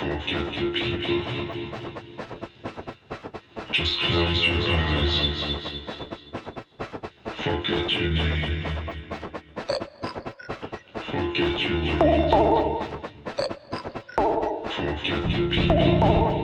Forget the people. Just close your eyes. Forget your name. Forget your world. Forget the people.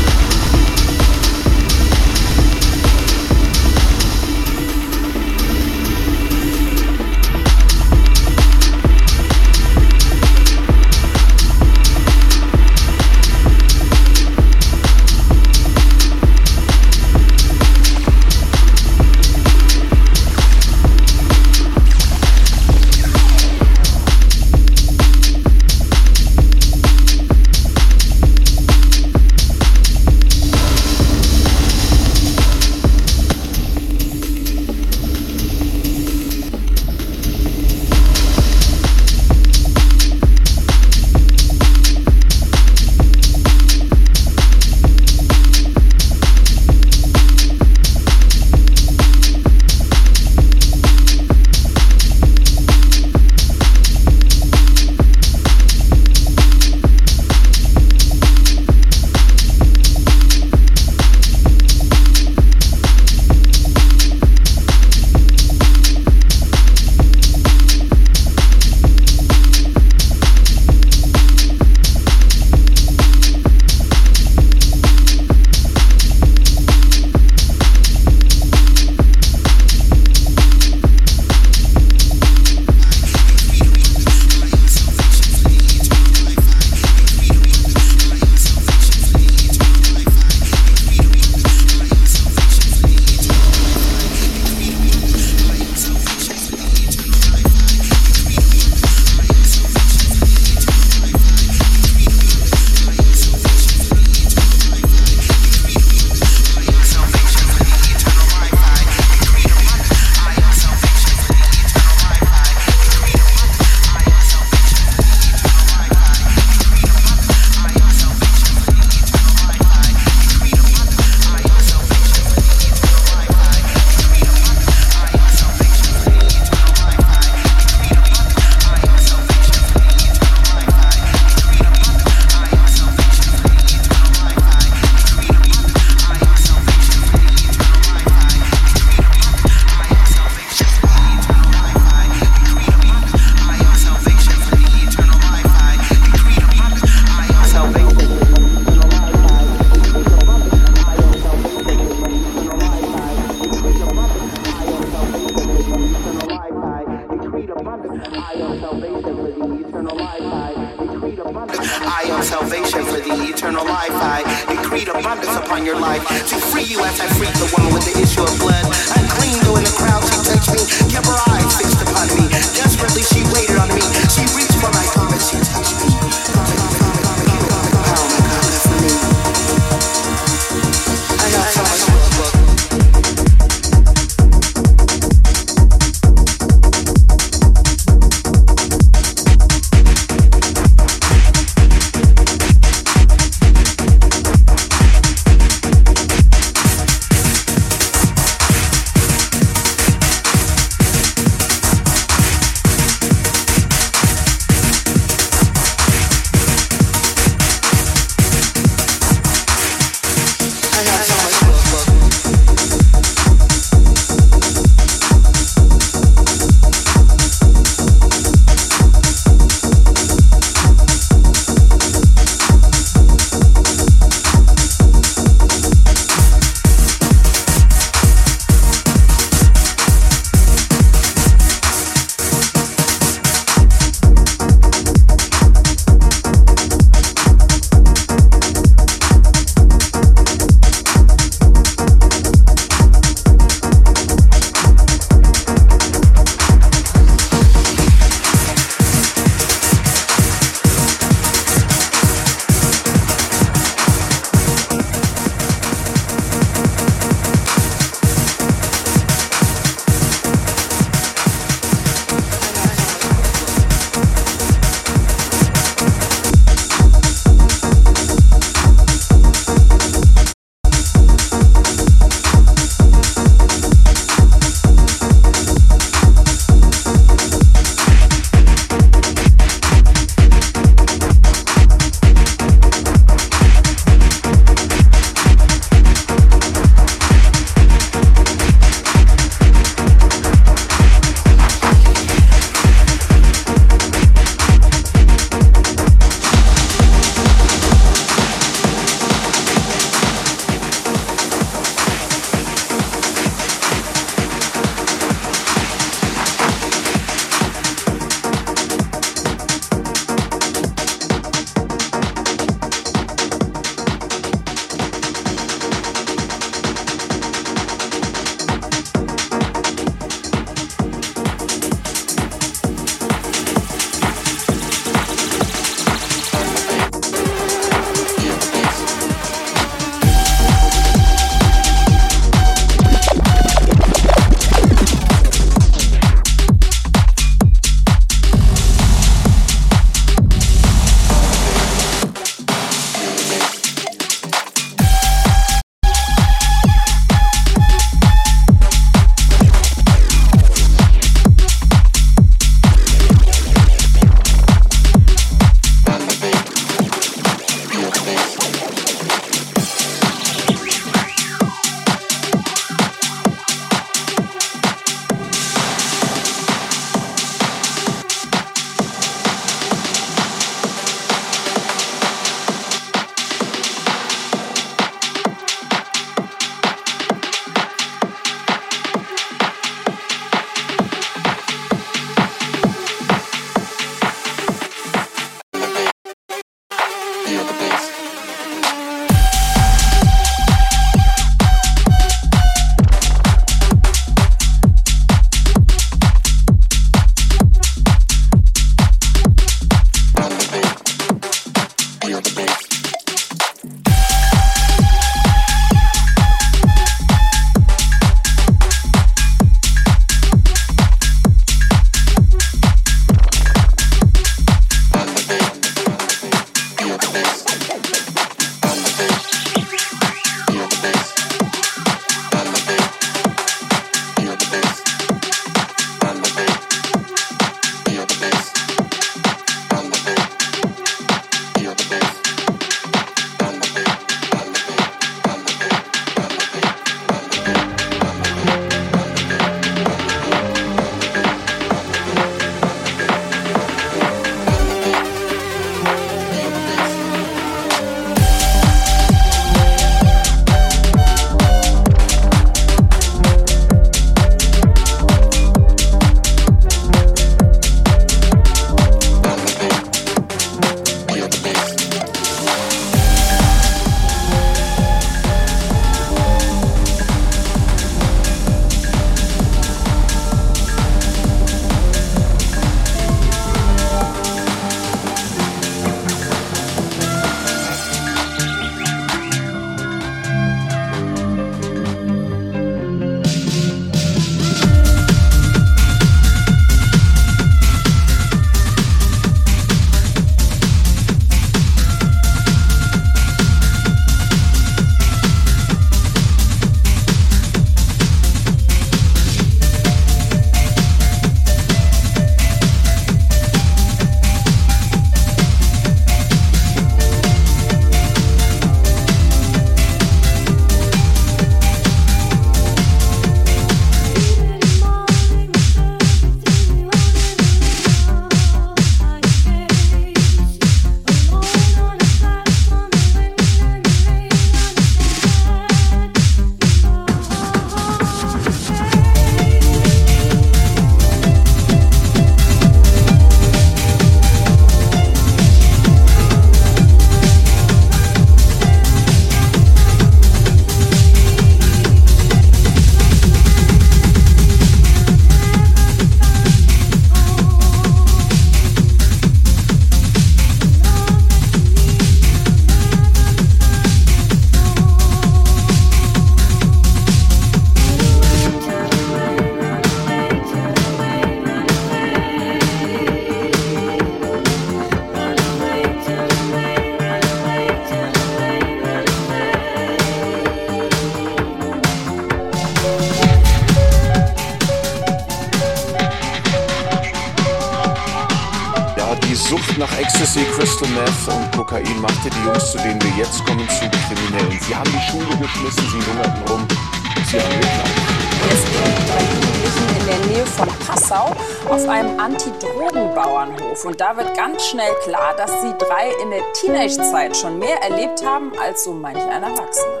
Lebenszeit schon mehr erlebt haben als so manch ein Erwachsener.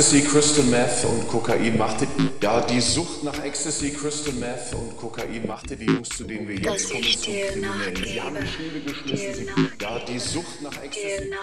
Ecstasy, Crystal Meth und Kokain machte, ja, die Sucht nach Ecstasy, Crystal Meth und Kokain machte die Jungs, zu denen wir jetzt kommen, zu Kriminellen. Sie haben die Schule geschmissen. Sie, ja, die Sucht nach Ecstasy.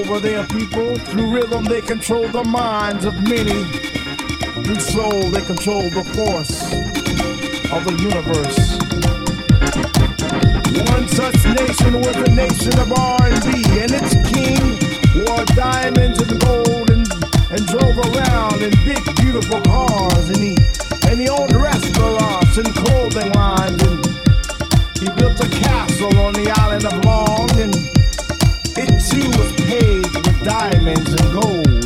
over their people. Through rhythm, they control the minds of many. Through soul, they control the force of the universe. One such nation was the nation of R&B, and its king wore diamonds and gold and, and drove around in big, beautiful cars, and he and he owned restaurants and clothing lines, and he built a castle on the island of Long, and it too was page with diamonds and gold.